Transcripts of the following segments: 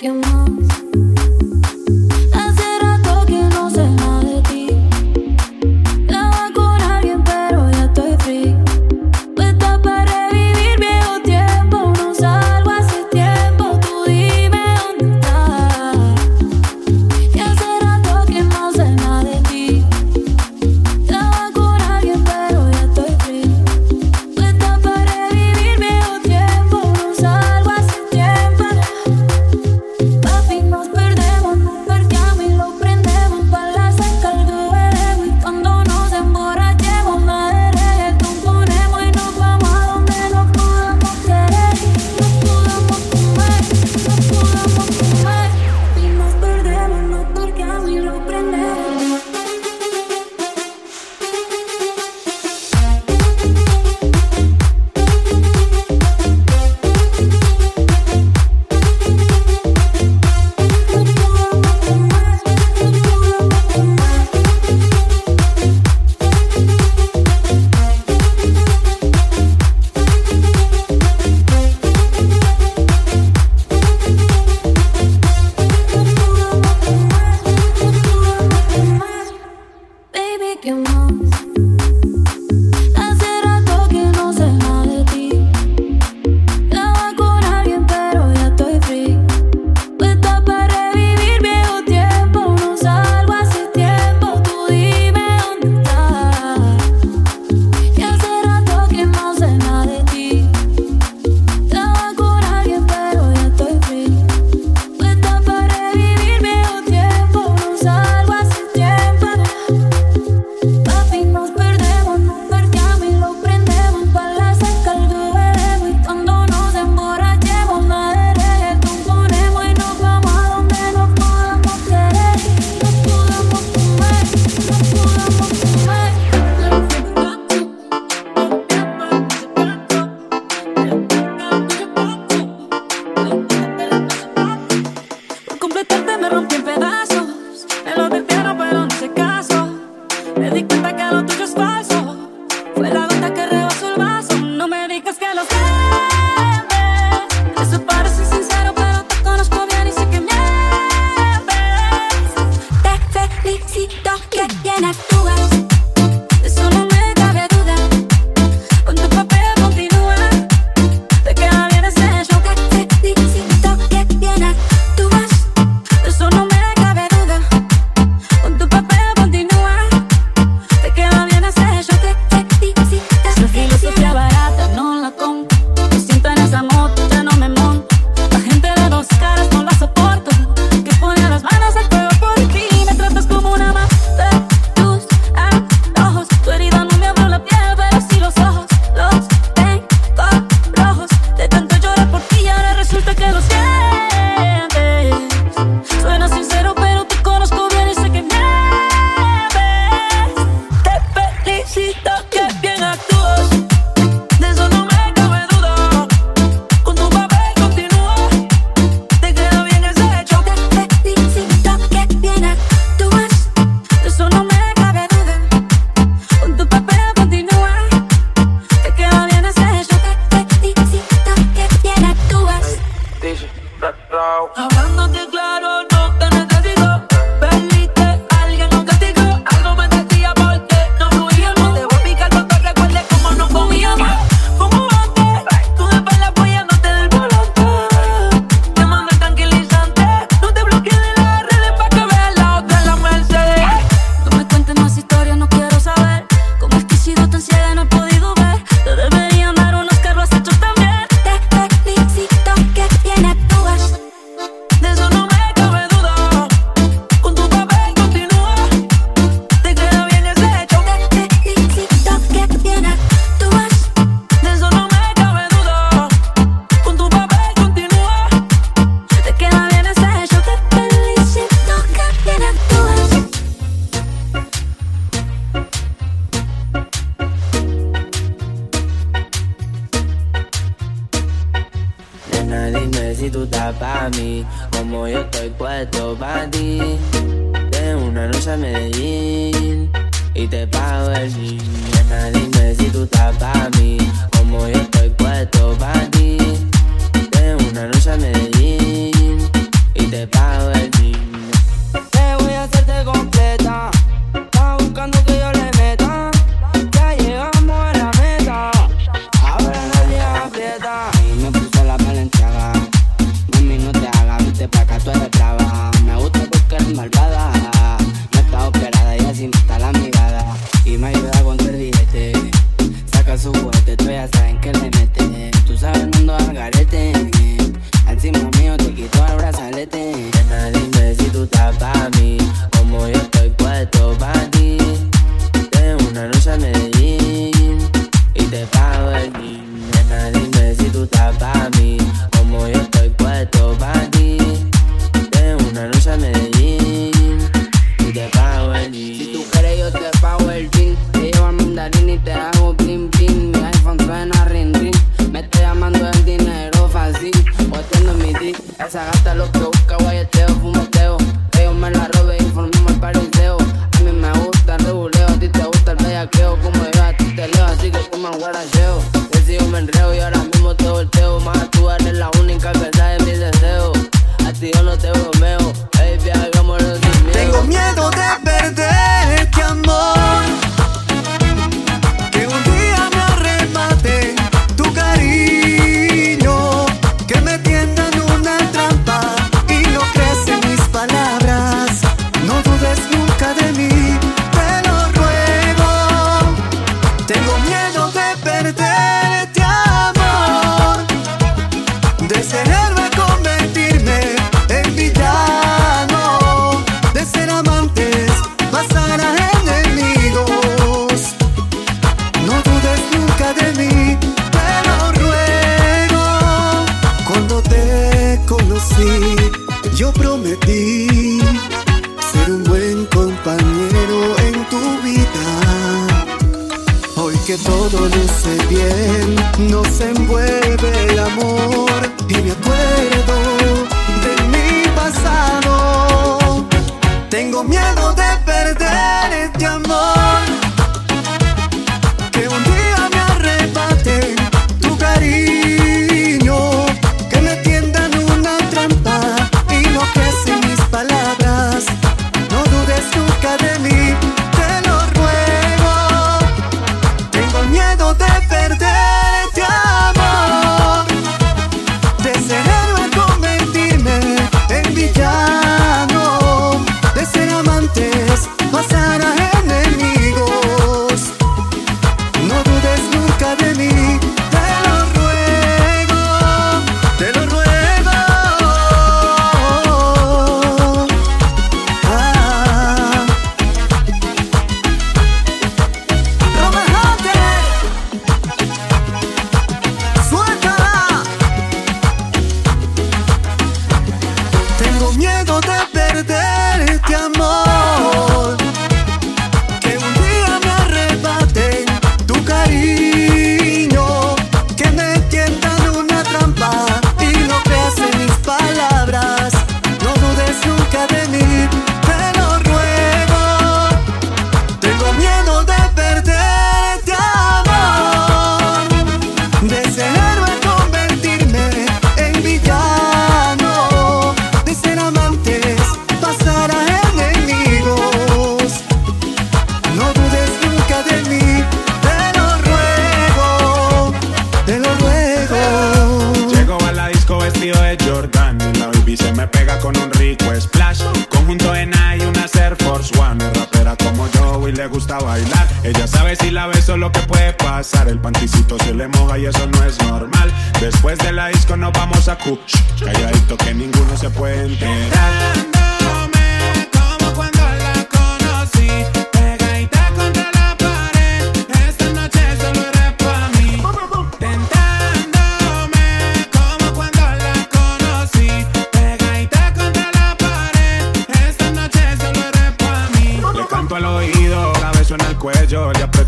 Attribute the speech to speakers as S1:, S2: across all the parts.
S1: y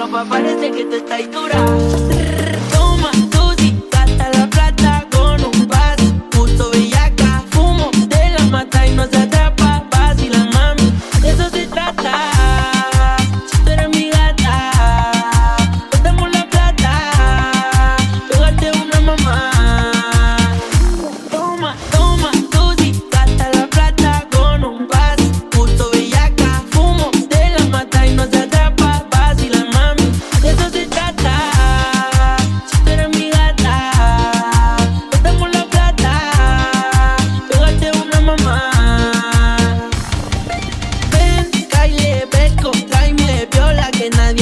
S2: los papás de que te estáis dura. que nadie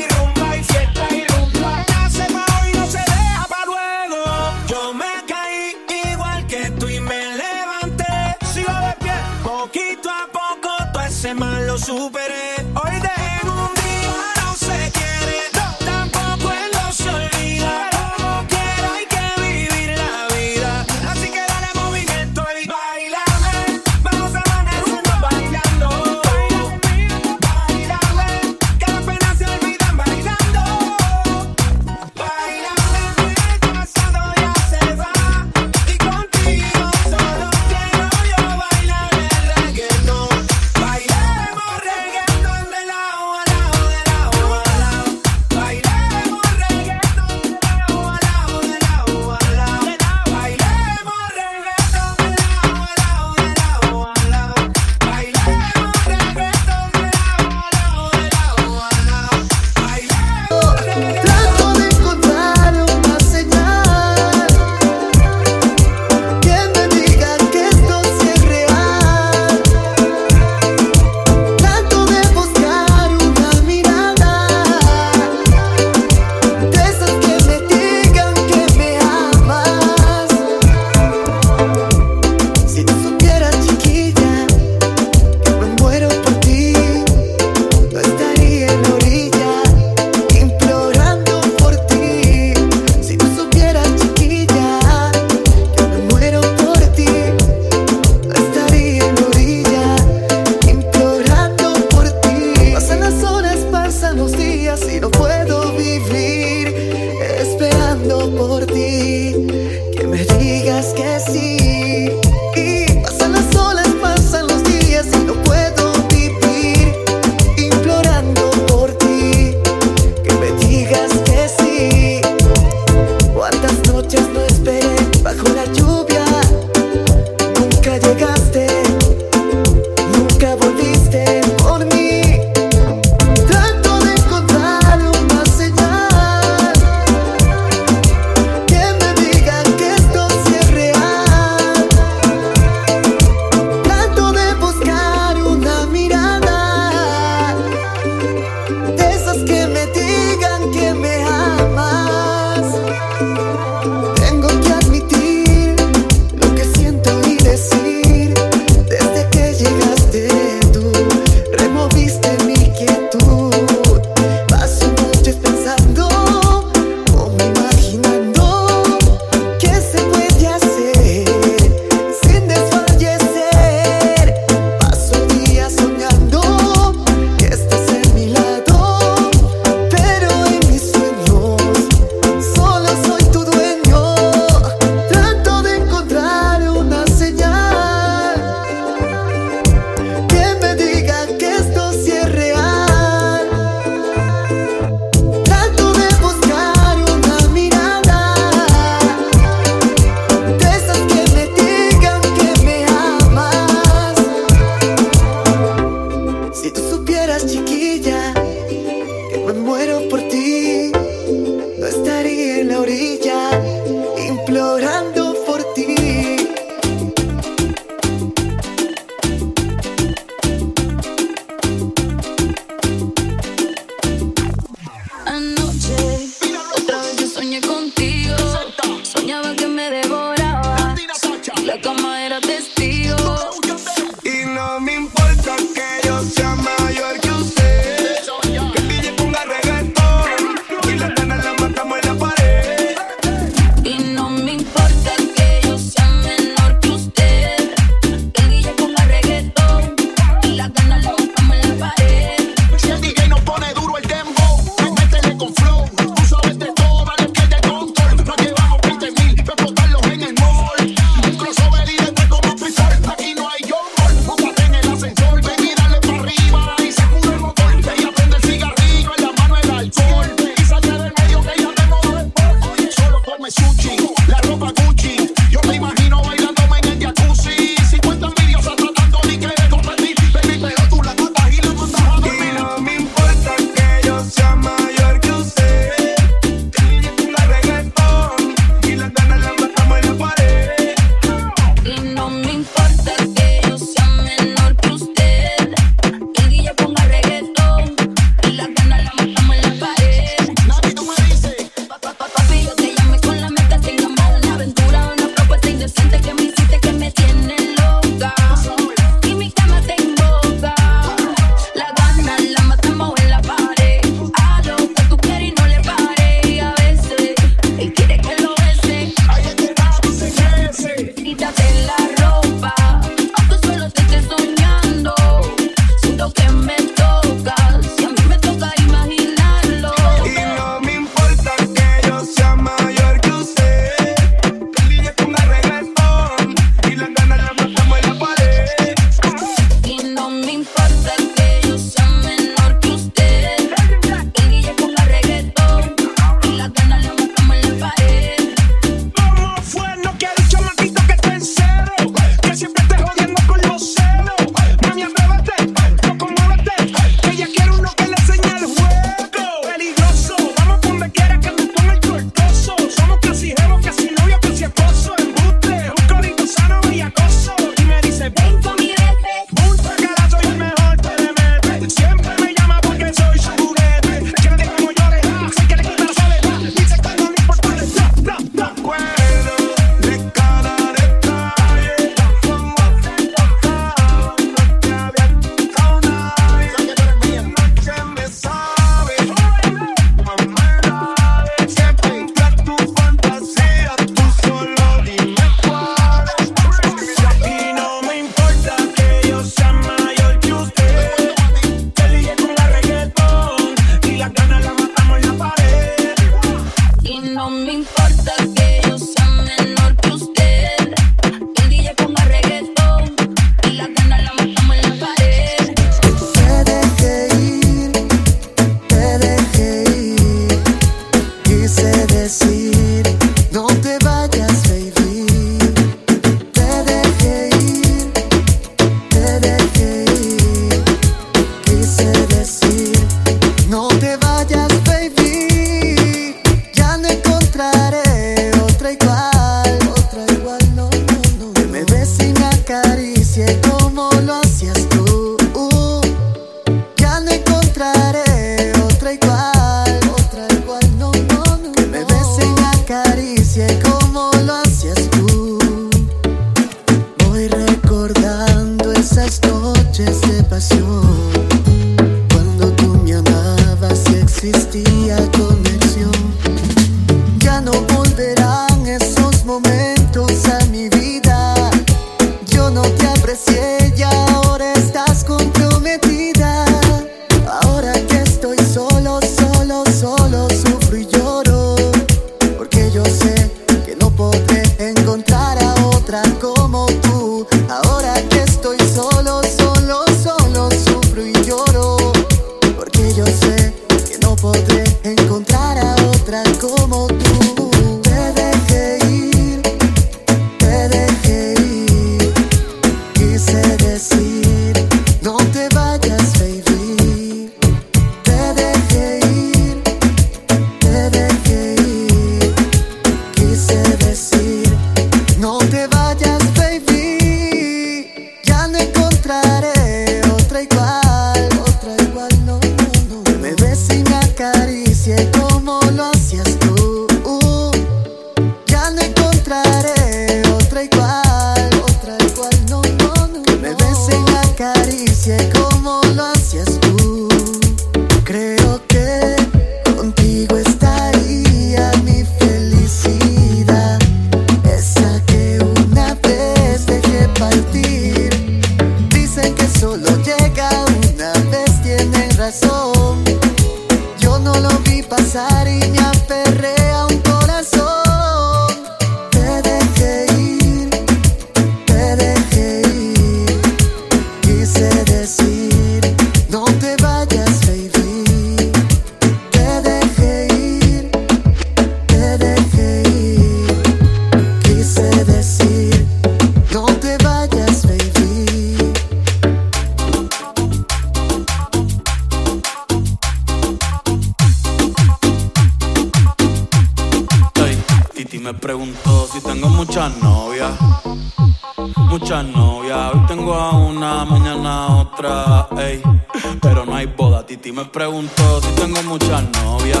S3: Titi me preguntó si tengo muchas novias,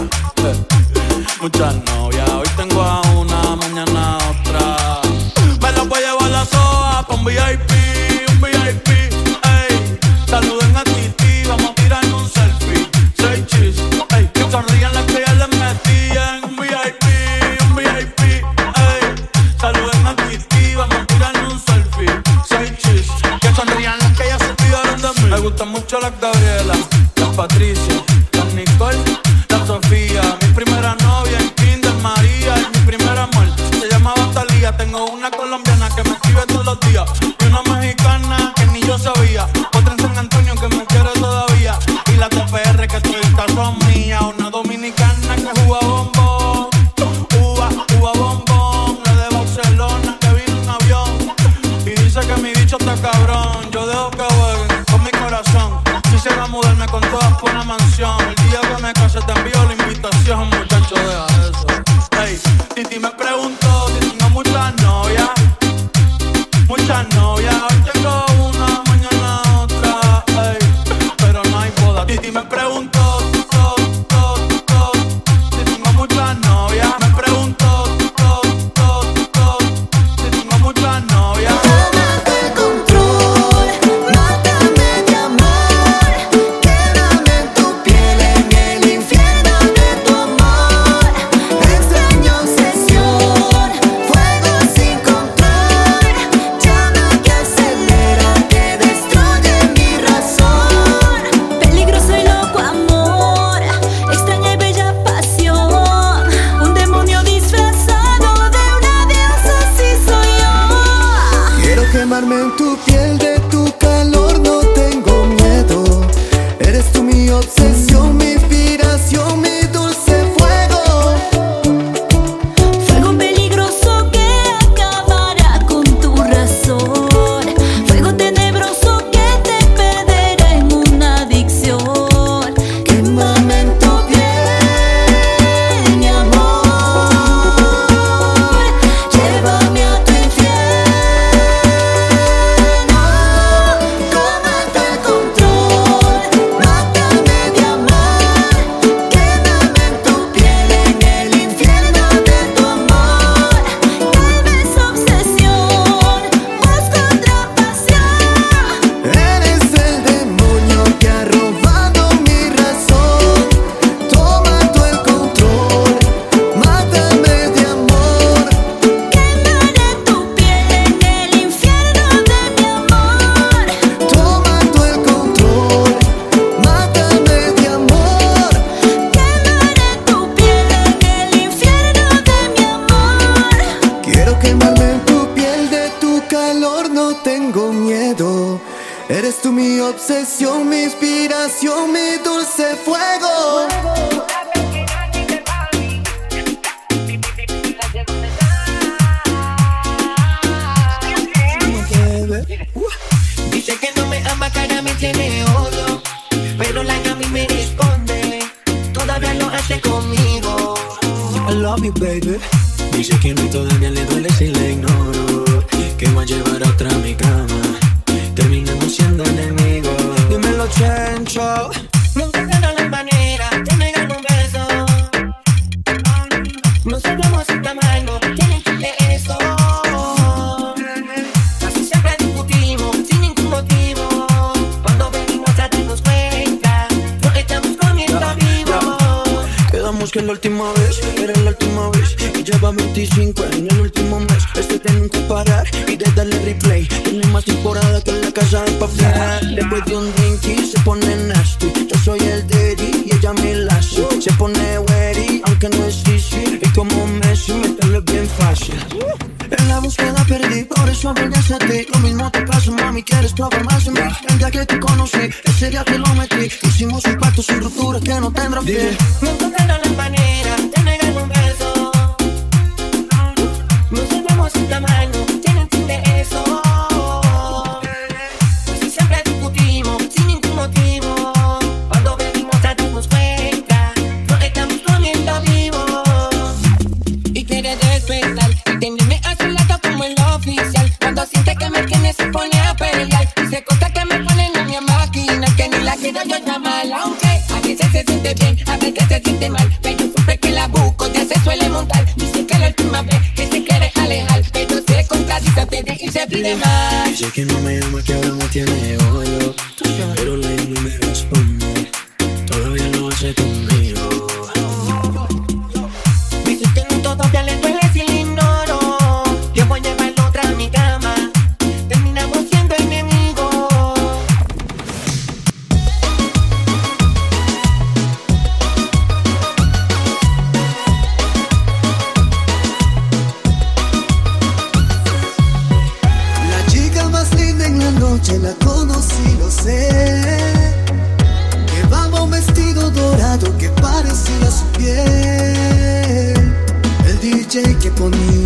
S3: muchas novias.
S4: quemarme
S5: en
S6: tu piel de Conservemos el tamaño,
S7: tienes que leer eso. Así siempre discutimos, sin ningún motivo. Cuando venimos a darnos cuenta, no estamos comiendo vivo. Quedamos que
S6: la
S4: última vez era la última vez.
S8: Y lleva 25
S4: en el
S9: último mes. Este tengo que
S8: parar y de darle replay. Tiene más temporada que en la casa de papel. Después de un drink y se pone nasty. Yo soy el de obligaste a ti. Lo mismo te
S4: pasa, mami, quieres probar más de mí. El día que te conocí, ese día te
S9: lo metí. Hicimos un pacto sin ruptura que no tendrá fin. No encontraron la manera de
S4: negar un tiene conmigo.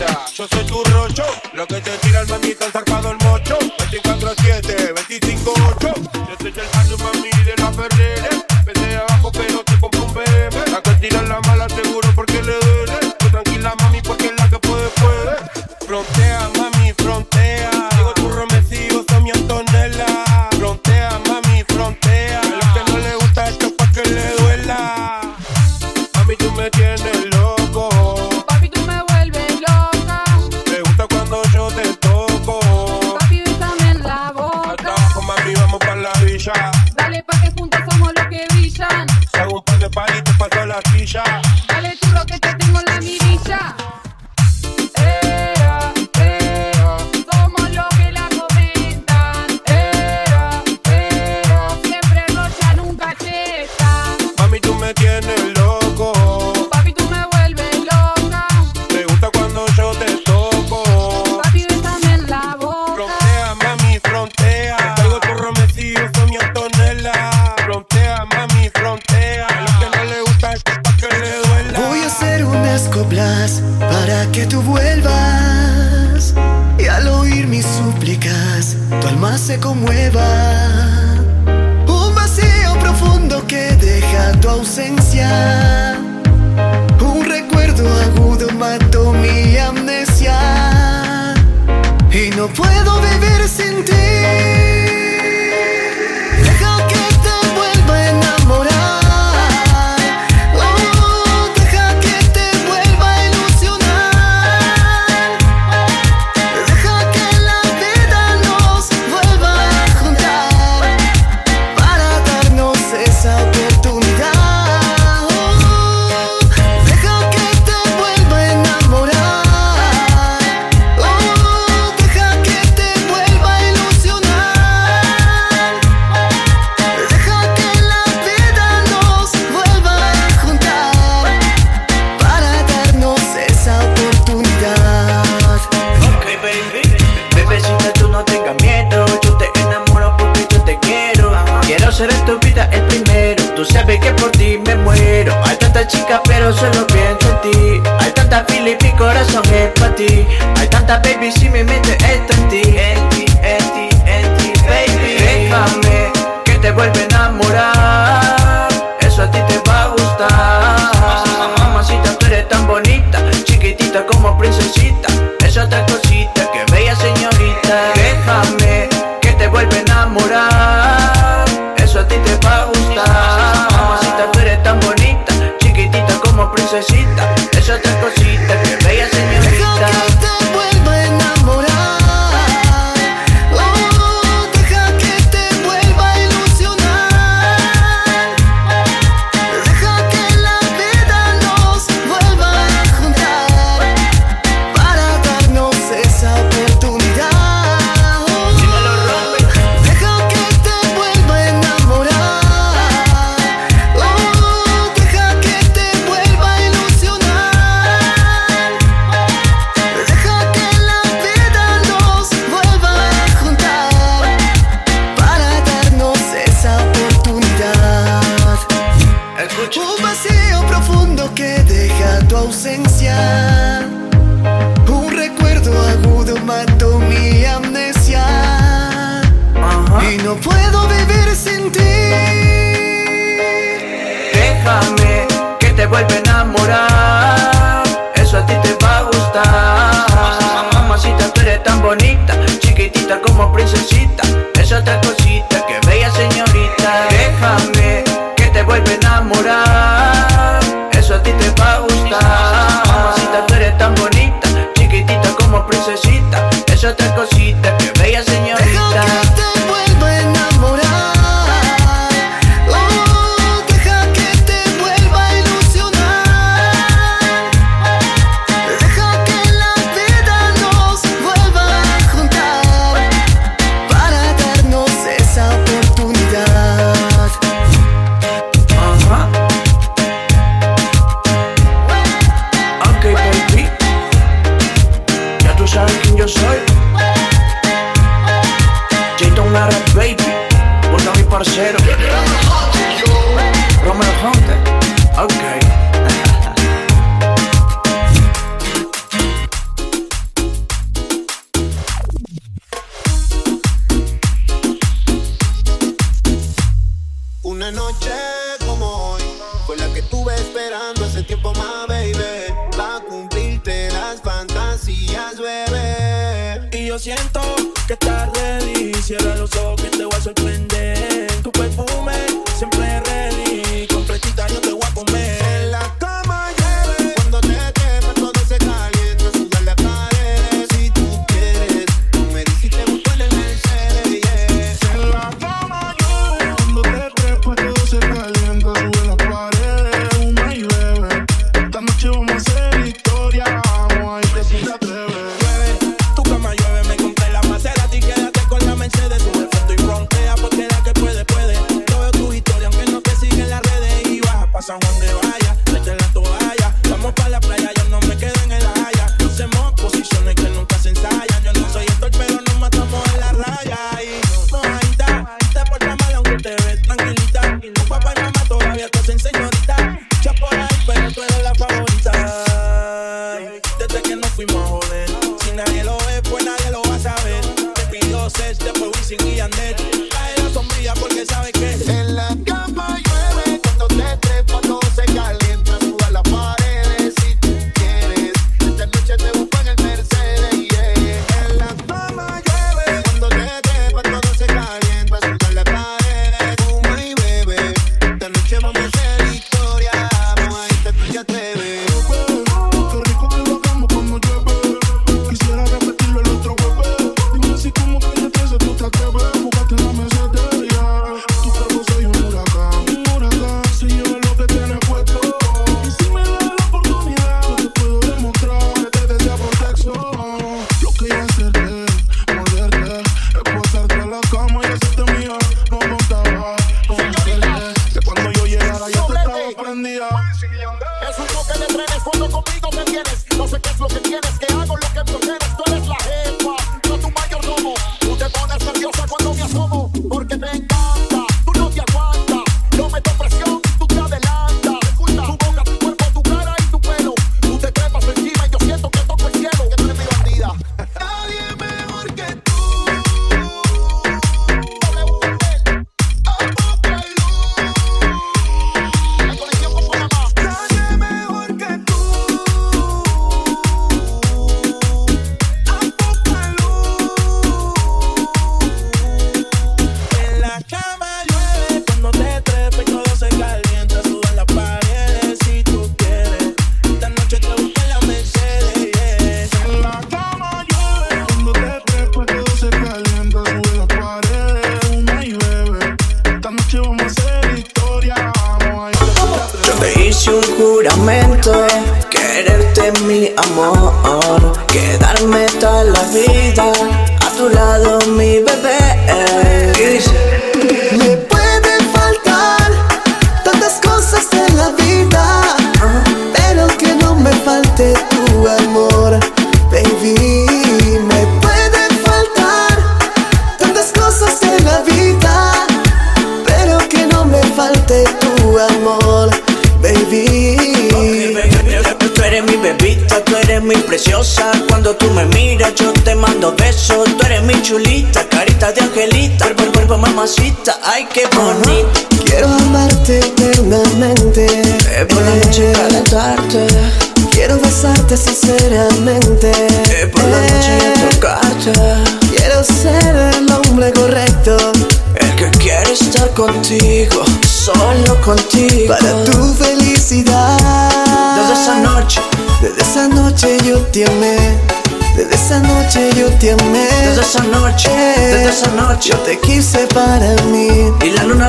S4: cabeza. Yo soy tu rocho, lo que te tira el mamita, el zarpado el mocho. 24-7, 25-8. Yo soy el mami. ausencia. Un recuerdo agudo mató mi amnesia. Ajá. Y no puedo vivir sin ti. Déjame que
S8: te
S9: vuelva a enamorar. Eso a ti te
S7: va a
S6: gustar. Mamacita,
S7: tú eres
S9: tan bonita,
S4: chiquitita como
S9: princesita. Esa otra cosa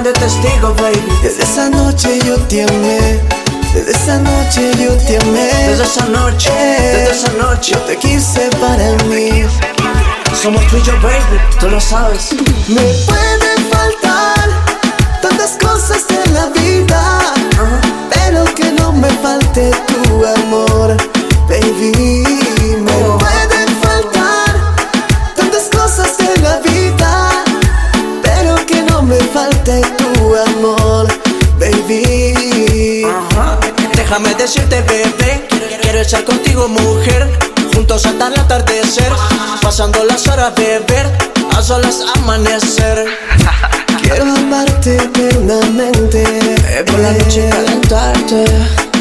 S9: De testigo, baby.
S4: Desde esa noche yo te amé. Desde esa noche yo te amé.
S9: Desde esa noche, desde esa noche.
S4: Yo te quise para mí.
S9: Somos tú y yo, baby, tú lo sabes.
S4: Me pueden faltar tantas cosas en la vida, pero que no me falte tu amor, baby. Tu amor, baby.
S9: Ajá. Déjame decirte, bebé, quiero estar contigo, mujer. Juntos hasta el atardecer, pasando las horas, beber, a solas amanecer.
S4: Quiero amarte eternamente.
S9: Eh, por la noche calentarte.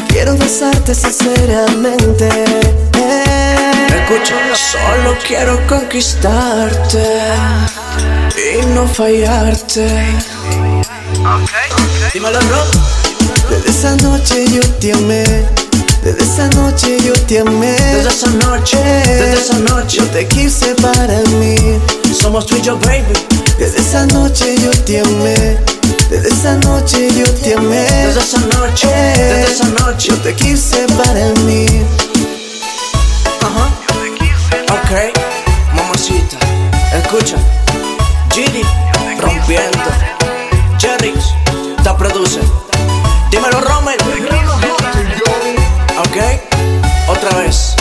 S4: Quiero besarte sinceramente. Eh.
S9: Escucha, solo quiero conquistarte y no fallarte. Dímelo, bro.
S4: Desde esa noche yo te amé. Desde esa noche yo te amé.
S9: Desde esa noche, desde esa noche.
S4: Yo te quise para mí.
S9: Somos tú y yo, baby.
S4: Desde esa noche yo te amé. Desde esa noche yo te amé.
S9: Desde esa noche, desde esa noche.
S4: Yo te quise para mí.
S9: Ajá. Ok, mamacita, escucha. Gidi, rompiendo. Jerry, te produce. Dímelo, Rommel. Ok, otra vez.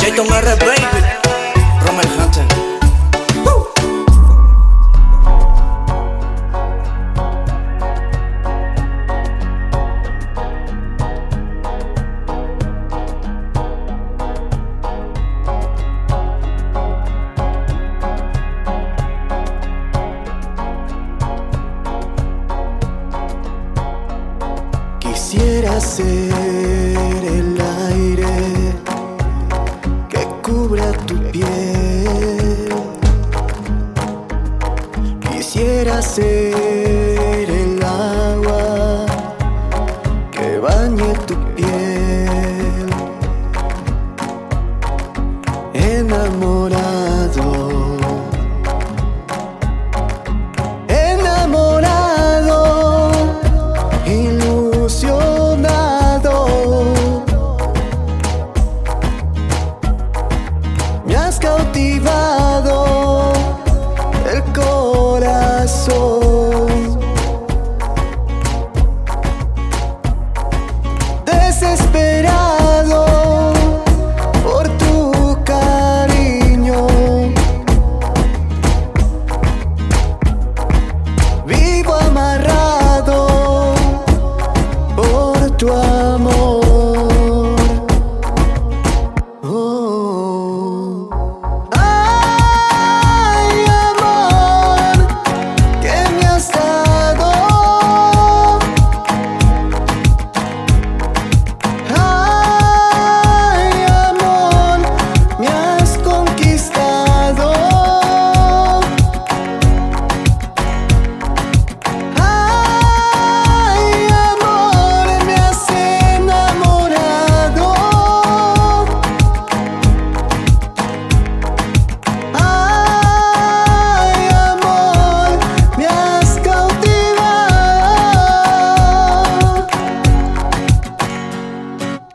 S9: Jayton R, baby. Rommel Hunter.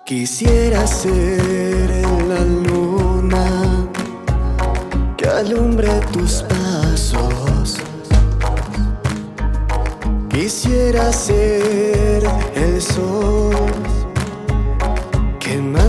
S4: Quisiera ser la luna que alumbre tus pasos. Quisiera ser el sol quemando tu